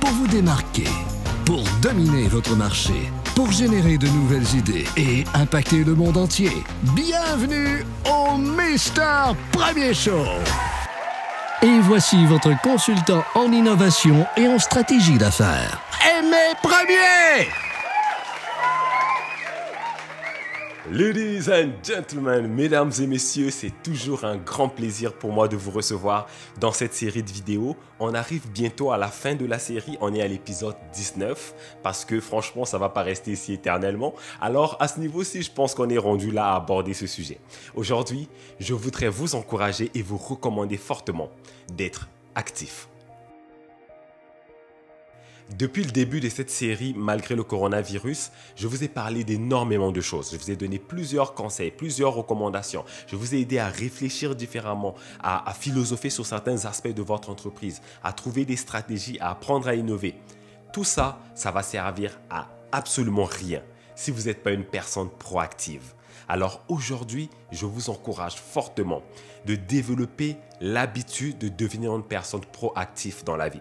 pour vous démarquer, pour dominer votre marché, pour générer de nouvelles idées et impacter le monde entier. Bienvenue au Mister Premier Show. Et voici votre consultant en innovation et en stratégie d'affaires. Aimé Premier! Ladies and gentlemen, mesdames et messieurs, c'est toujours un grand plaisir pour moi de vous recevoir dans cette série de vidéos. On arrive bientôt à la fin de la série, on est à l'épisode 19 parce que franchement, ça va pas rester ici éternellement. Alors à ce niveau-ci, je pense qu'on est rendu là à aborder ce sujet. Aujourd'hui, je voudrais vous encourager et vous recommander fortement d'être actif. Depuis le début de cette série, malgré le coronavirus, je vous ai parlé d'énormément de choses. Je vous ai donné plusieurs conseils, plusieurs recommandations. Je vous ai aidé à réfléchir différemment, à, philosopher sur certains aspects de votre entreprise, à trouver des stratégies, à apprendre à innover. Tout ça, ça va servir à absolument rien si vous n'êtes pas une personne proactive. Alors aujourd'hui, je vous encourage fortement de développer l'habitude de devenir une personne proactive dans la vie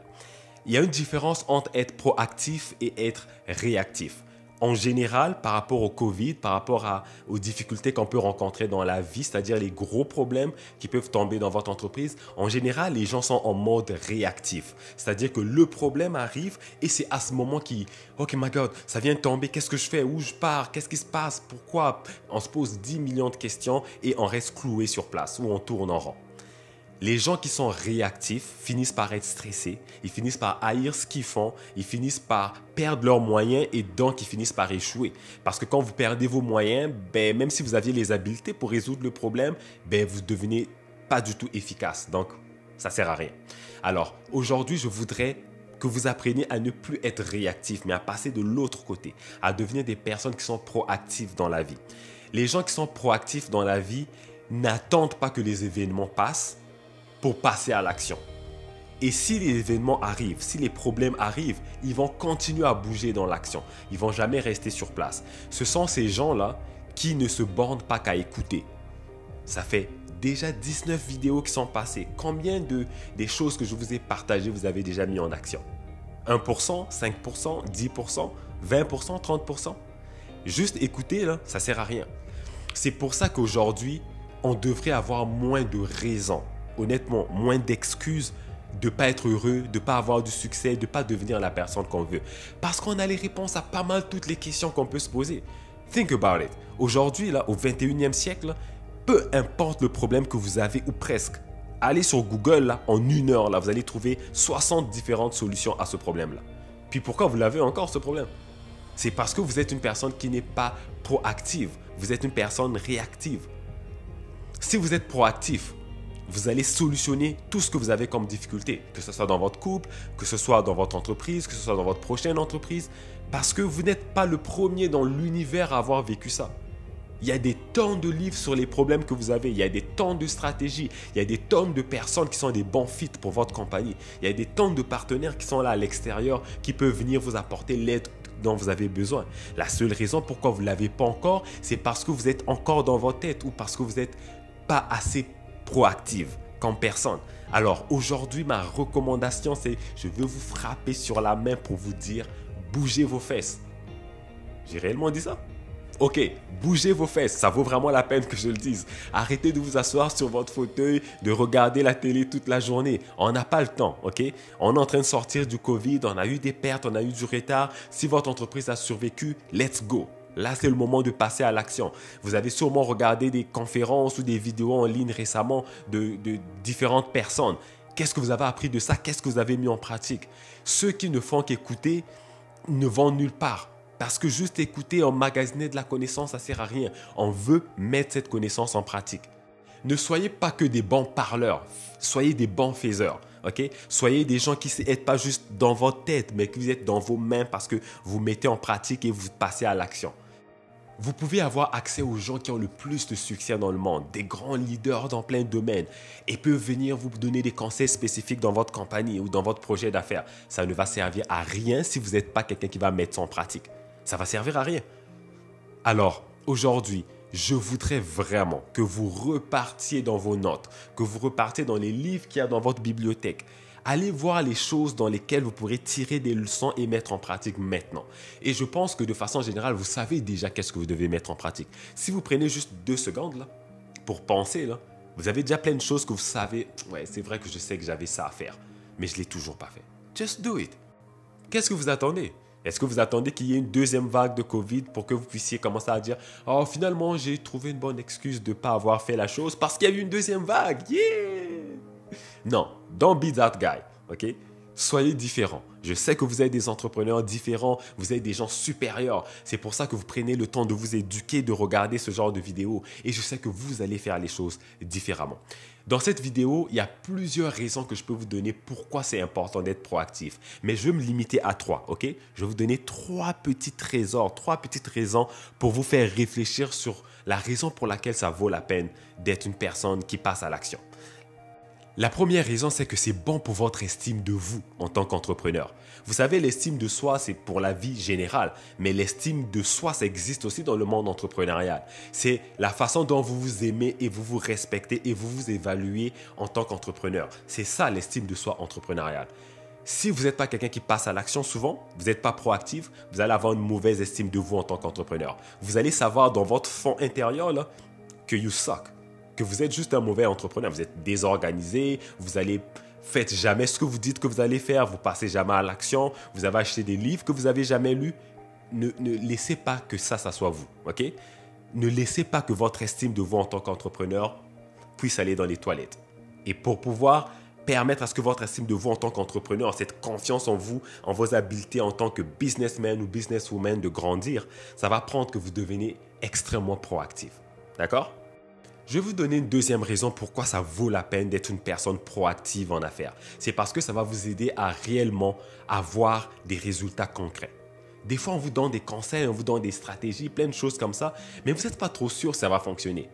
il y a une différence entre être proactif et être réactif. En général, par rapport au Covid, par rapport aux difficultés qu'on peut rencontrer dans la vie, c'est-à-dire les gros problèmes qui peuvent tomber dans votre entreprise, en général, les gens sont en mode réactif. C'est-à-dire que le problème arrive et c'est à ce moment qui, OK, my God, ça vient de tomber, qu'est-ce que je fais, où je pars, qu'est-ce qui se passe, pourquoi? On se pose 10 millions de questions et on reste cloué sur place ou on tourne en rond. Les gens qui sont réactifs finissent par être stressés, ils finissent par haïr ce qu'ils font, ils finissent par perdre leurs moyens et donc ils finissent par échouer. Parce que quand vous perdez vos moyens, ben, même si vous aviez les habiletés pour résoudre le problème, ben, vous devenez pas du tout efficace. Donc, ça sert à rien. Alors, aujourd'hui, je voudrais que vous appreniez à ne plus être réactif, mais à passer de l'autre côté, à devenir des personnes qui sont proactives dans la vie. Les gens qui sont proactifs dans la vie n'attendent pas que les événements passent, pour passer à l'action. Et si les événements arrivent, si les problèmes arrivent, ils vont continuer à bouger dans l'action. Ils vont jamais rester sur place. Ce sont ces gens-là qui ne se bornent pas qu'à écouter. Ça fait déjà 19 vidéos qui sont passées. Combien de des choses que je vous ai partagées vous avez déjà mis en action? 1%, 5%, 10%, 20%, 30% Juste écouter, là, ça sert à rien. C'est pour ça qu'aujourd'hui, on devrait avoir moins de raisons honnêtement, moins d'excuses de pas être heureux, de pas avoir du succès, de pas devenir la personne qu'on veut. Parce qu'on a les réponses à pas mal toutes les questions qu'on peut se poser. Think about it. Aujourd'hui, là, au 21e siècle, peu importe le problème que vous avez ou presque, allez sur Google, là, en une heure, là, vous allez trouver 60 différentes solutions à ce problème-là. Puis pourquoi vous l'avez encore, ce problème? C'est parce que vous êtes une personne qui n'est pas proactive. Vous êtes une personne réactive. Si vous êtes proactif, vous allez solutionner tout ce que vous avez comme difficulté, que ce soit dans votre couple, que ce soit dans votre entreprise, que ce soit dans votre prochaine entreprise, parce que vous n'êtes pas le premier dans l'univers à avoir vécu ça. Il y a des tonnes de livres sur les problèmes que vous avez, il y a des tonnes de stratégies, il y a des tonnes de personnes qui sont des bons fits pour votre compagnie, il y a des tonnes de partenaires qui sont là à l'extérieur qui peuvent venir vous apporter l'aide dont vous avez besoin. La seule raison pourquoi vous ne l'avez pas encore, c'est parce que vous êtes encore dans votre tête ou parce que vous n'êtes pas assez proactive comme personne. Alors aujourd'hui, ma recommandation, c'est je veux vous frapper sur la main pour vous dire bougez vos fesses. J'ai réellement dit ça? Ok, bougez vos fesses, ça vaut vraiment la peine que je le dise. Arrêtez de vous asseoir sur votre fauteuil, de regarder la télé toute la journée. On n'a pas le temps, ok? On est en train de sortir du Covid, on a eu des pertes, on a eu du retard. Si votre entreprise a survécu, let's go. Là, c'est le moment de passer à l'action. Vous avez sûrement regardé des conférences ou des vidéos en ligne récemment de, différentes personnes. Qu'est-ce que vous avez appris de ça? Qu'est-ce que vous avez mis en pratique? Ceux qui ne font qu'écouter ne vont nulle part. Parce que juste écouter, emmagasiner de la connaissance, ça sert à rien. On veut mettre cette connaissance en pratique. Ne soyez pas que des bons parleurs, soyez des bons faiseurs. Soyez des gens qui n'êtes pas juste dans votre tête, mais qui vous êtes dans vos mains parce que vous mettez en pratique et vous passez à l'action. Vous pouvez avoir accès aux gens qui ont le plus de succès dans le monde, des grands leaders dans plein de domaines, et peuvent venir vous donner des conseils spécifiques dans votre compagnie ou dans votre projet d'affaires. Ça ne va servir à rien si vous n'êtes pas quelqu'un qui va mettre ça en pratique. Ça va servir à rien. Alors, aujourd'hui, je voudrais vraiment que vous repartiez dans vos notes, que vous repartiez dans les livres qu'il y a dans votre bibliothèque, Allez voir les choses dans lesquelles vous pourrez tirer des leçons et mettre en pratique maintenant. Et je pense que de façon générale, vous savez déjà qu'est-ce que vous devez mettre en pratique. Si vous prenez juste deux secondes là, pour penser, là, vous avez déjà plein de choses que vous savez. Ouais, c'est vrai que je sais que j'avais ça à faire, mais je ne l'ai toujours pas fait. Just do it. Qu'est-ce que vous attendez? Est-ce que vous attendez qu'il y ait une deuxième vague de Covid pour que vous puissiez commencer à dire Oh, finalement, j'ai trouvé une bonne excuse de ne pas avoir fait la chose parce qu'il y a eu une deuxième vague Yeah Non, don't be that guy. OK? Soyez différents. Je sais que vous êtes des entrepreneurs différents, vous êtes des gens supérieurs. C'est pour ça que vous prenez le temps de vous éduquer, de regarder ce genre de vidéos. Et je sais que vous allez faire les choses différemment. Dans cette vidéo, il y a plusieurs raisons que je peux vous donner pourquoi c'est important d'être proactif. Mais je vais me limiter à trois, ok? Je vais vous donner trois petits trésors, trois petites raisons pour vous faire réfléchir sur la raison pour laquelle ça vaut la peine d'être une personne qui passe à l'action. La première raison, c'est que c'est bon pour votre estime de vous en tant qu'entrepreneur. Vous savez, l'estime de soi, c'est pour la vie générale, mais l'estime de soi, ça existe aussi dans le monde entrepreneurial. C'est la façon dont vous vous aimez et vous vous respectez et vous vous évaluez en tant qu'entrepreneur. C'est ça l'estime de soi entrepreneuriale. Si vous n'êtes pas quelqu'un qui passe à l'action souvent, vous n'êtes pas proactif, vous allez avoir une mauvaise estime de vous en tant qu'entrepreneur. Vous allez savoir dans votre fond intérieur que you suck que vous êtes juste un mauvais entrepreneur, vous êtes désorganisé, vous allez faites jamais ce que vous dites que vous allez faire, vous passez jamais à l'action, vous avez acheté des livres que vous avez jamais lus. Ne, laissez pas que ça, ça soit vous, ok? Ne laissez pas que votre estime de vous en tant qu'entrepreneur puisse aller dans les toilettes. Et pour pouvoir permettre à ce que votre estime de vous en tant qu'entrepreneur, cette confiance en vous, en vos habiletés en tant que businessman ou businesswoman de grandir, ça va prendre que vous devenez extrêmement proactif. D'accord? Je vais vous donner une deuxième raison pourquoi ça vaut la peine d'être une personne proactive en affaires. C'est parce que ça va vous aider à réellement avoir des résultats concrets. Des fois, on vous donne des conseils, on vous donne des stratégies, plein de choses comme ça, mais vous n'êtes pas trop sûr que ça va fonctionner.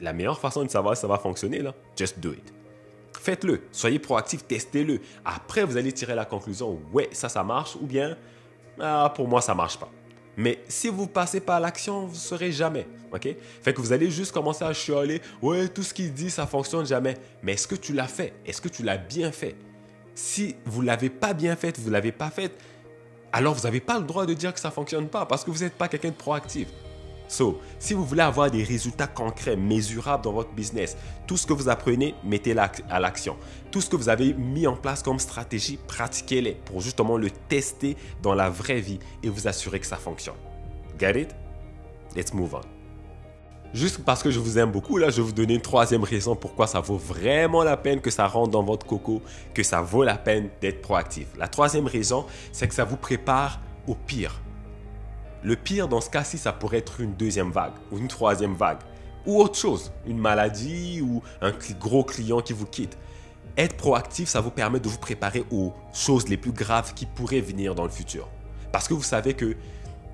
La meilleure façon de savoir si ça va fonctionner, là, just do it. Faites-le, soyez proactif, testez-le. Après, vous allez tirer la conclusion, ouais, ça, ça marche, ou bien, ah, pour moi, ça marche pas. Mais si vous passez pas à l'action, vous ne jamais. Fait que vous allez juste commencer à chialer. Ouais, tout ce qu'il dit, ça fonctionne jamais. Mais est-ce que tu l'as fait? Est-ce que tu l'as bien fait? Si vous ne l'avez pas bien fait, vous ne l'avez pas fait, alors vous n'avez pas le droit de dire que ça ne fonctionne pas parce que vous n'êtes pas quelqu'un de proactif. So, si vous voulez avoir des résultats concrets, mesurables dans votre business, tout ce que vous apprenez, mettez-le à l'action. Tout ce que vous avez mis en place comme stratégie, pratiquez-les pour justement le tester dans la vraie vie et vous assurer que ça fonctionne. Get it? Let's move on. Juste parce que je vous aime beaucoup, là, je vais vous donner une troisième raison pourquoi ça vaut vraiment la peine que ça rentre dans votre coco, que ça vaut la peine d'être proactif. La troisième raison, c'est que ça vous prépare au pire. Le pire dans ce cas-ci, ça pourrait être une deuxième vague ou une troisième vague ou autre chose, une maladie ou un gros client qui vous quitte. Être proactif, ça vous permet de vous préparer aux choses les plus graves qui pourraient venir dans le futur. Parce que vous savez que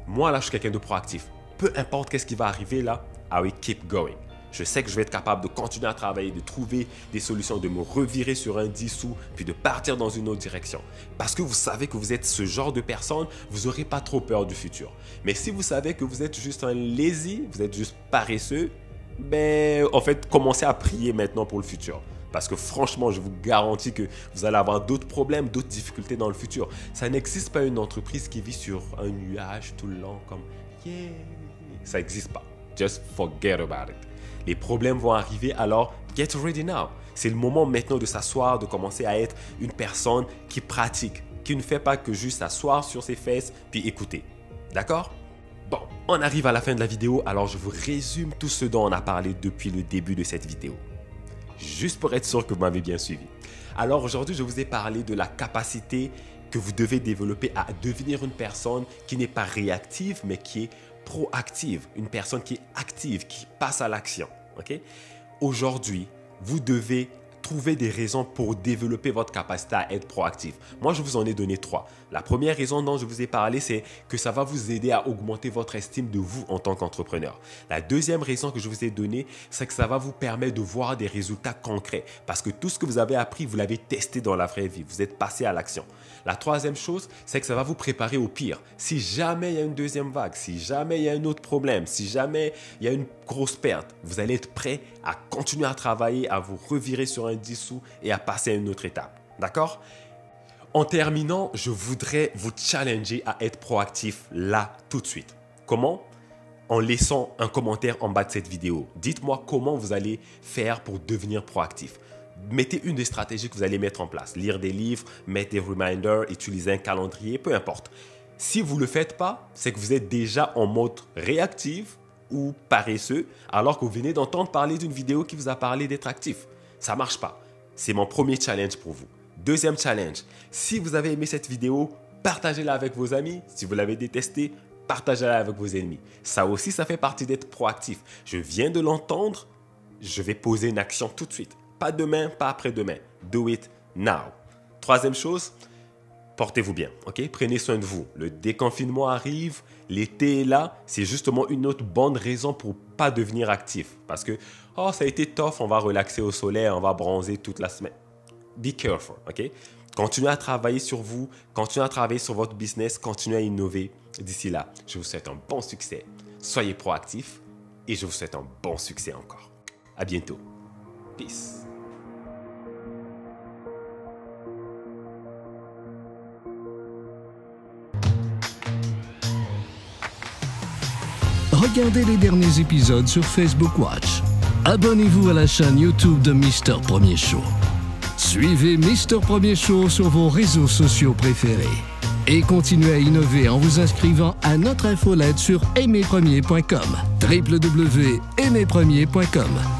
moi, là, je suis quelqu'un de proactif. Peu importe qu'est-ce qui va arriver là, I will keep going. Je sais que je vais être capable de continuer à travailler, de trouver des solutions, de me revirer sur un dissous, puis de partir dans une autre direction. Parce que vous savez que vous êtes ce genre de personne, vous n'aurez pas trop peur du futur. Mais si vous savez que vous êtes juste un lazy, vous êtes juste paresseux, ben, en fait, commencez à prier maintenant pour le futur. Parce que franchement, je vous garantis que vous allez avoir d'autres problèmes, d'autres difficultés dans le futur. Ça n'existe pas une entreprise qui vit sur un nuage tout le long comme yeah. Ça n'existe pas. Just forget about it. Les problèmes vont arriver, alors get ready now. C'est le moment maintenant de s'asseoir, de commencer à être une personne qui pratique, qui ne fait pas que juste s'asseoir sur ses fesses puis écouter. D'accord? Bon, on arrive à la fin de la vidéo, alors je vous résume tout ce dont on a parlé depuis le début de cette vidéo. Juste pour être sûr que vous m'avez bien suivi. Alors aujourd'hui, je vous ai parlé de la capacité que vous devez développer à devenir une personne qui n'est pas réactive, mais qui est proactive, une personne qui est active, qui passe à l'action. Aujourd'hui, vous devez trouver des raisons pour développer votre capacité à être proactif. Moi, je vous en ai donné trois. La première raison dont je vous ai parlé, c'est que ça va vous aider à augmenter votre estime de vous en tant qu'entrepreneur. La deuxième raison que je vous ai donnée, c'est que ça va vous permettre de voir des résultats concrets parce que tout ce que vous avez appris, vous l'avez testé dans la vraie vie. Vous êtes passé à l'action. La troisième chose, c'est que ça va vous préparer au pire. Si jamais il y a une deuxième vague, si jamais il y a un autre problème, si jamais il y a une grosse perte, vous allez être prêt à continuer à travailler, à vous revirer sur un dissous et à passer à une autre étape. D'accord? En terminant, je voudrais vous challenger à être proactif là, tout de suite. Comment? En laissant un commentaire en bas de cette vidéo. Dites-moi comment vous allez faire pour devenir proactif. Mettez une des stratégies que vous allez mettre en place. Lire des livres, mettre des reminders, utiliser un calendrier, peu importe. Si vous ne le faites pas, c'est que vous êtes déjà en mode réactif ou paresseux alors que vous venez d'entendre parler d'une vidéo qui vous a parlé d'être actif. Ça marche pas. C'est mon premier challenge pour vous. Deuxième challenge, si vous avez aimé cette vidéo, partagez-la avec vos amis. Si vous l'avez détestée, partagez-la avec vos ennemis. Ça aussi, ça fait partie d'être proactif. Je viens de l'entendre, je vais poser une action tout de suite. Pas demain, pas après-demain. Do it now. Troisième chose, portez-vous bien, ok? Prenez soin de vous. Le déconfinement arrive, l'été est là, c'est justement une autre bonne raison pour pas devenir actif. Parce que, oh, ça a été tough, on va relaxer au soleil, on va bronzer toute la semaine. Be careful, ok? Continuez à travailler sur vous, continuez à travailler sur votre business, continuez à innover. D'ici là, je vous souhaite un bon succès. Soyez proactifs et je vous souhaite un bon succès encore. À bientôt. Peace. Regardez les derniers épisodes sur Facebook Watch. Abonnez-vous à la chaîne YouTube de Mister Premier Show. Suivez Mister Premier Show sur vos réseaux sociaux préférés. Et continuez à innover en vous inscrivant à notre infolette sur aimerpremier.com. www.aimerpremier.com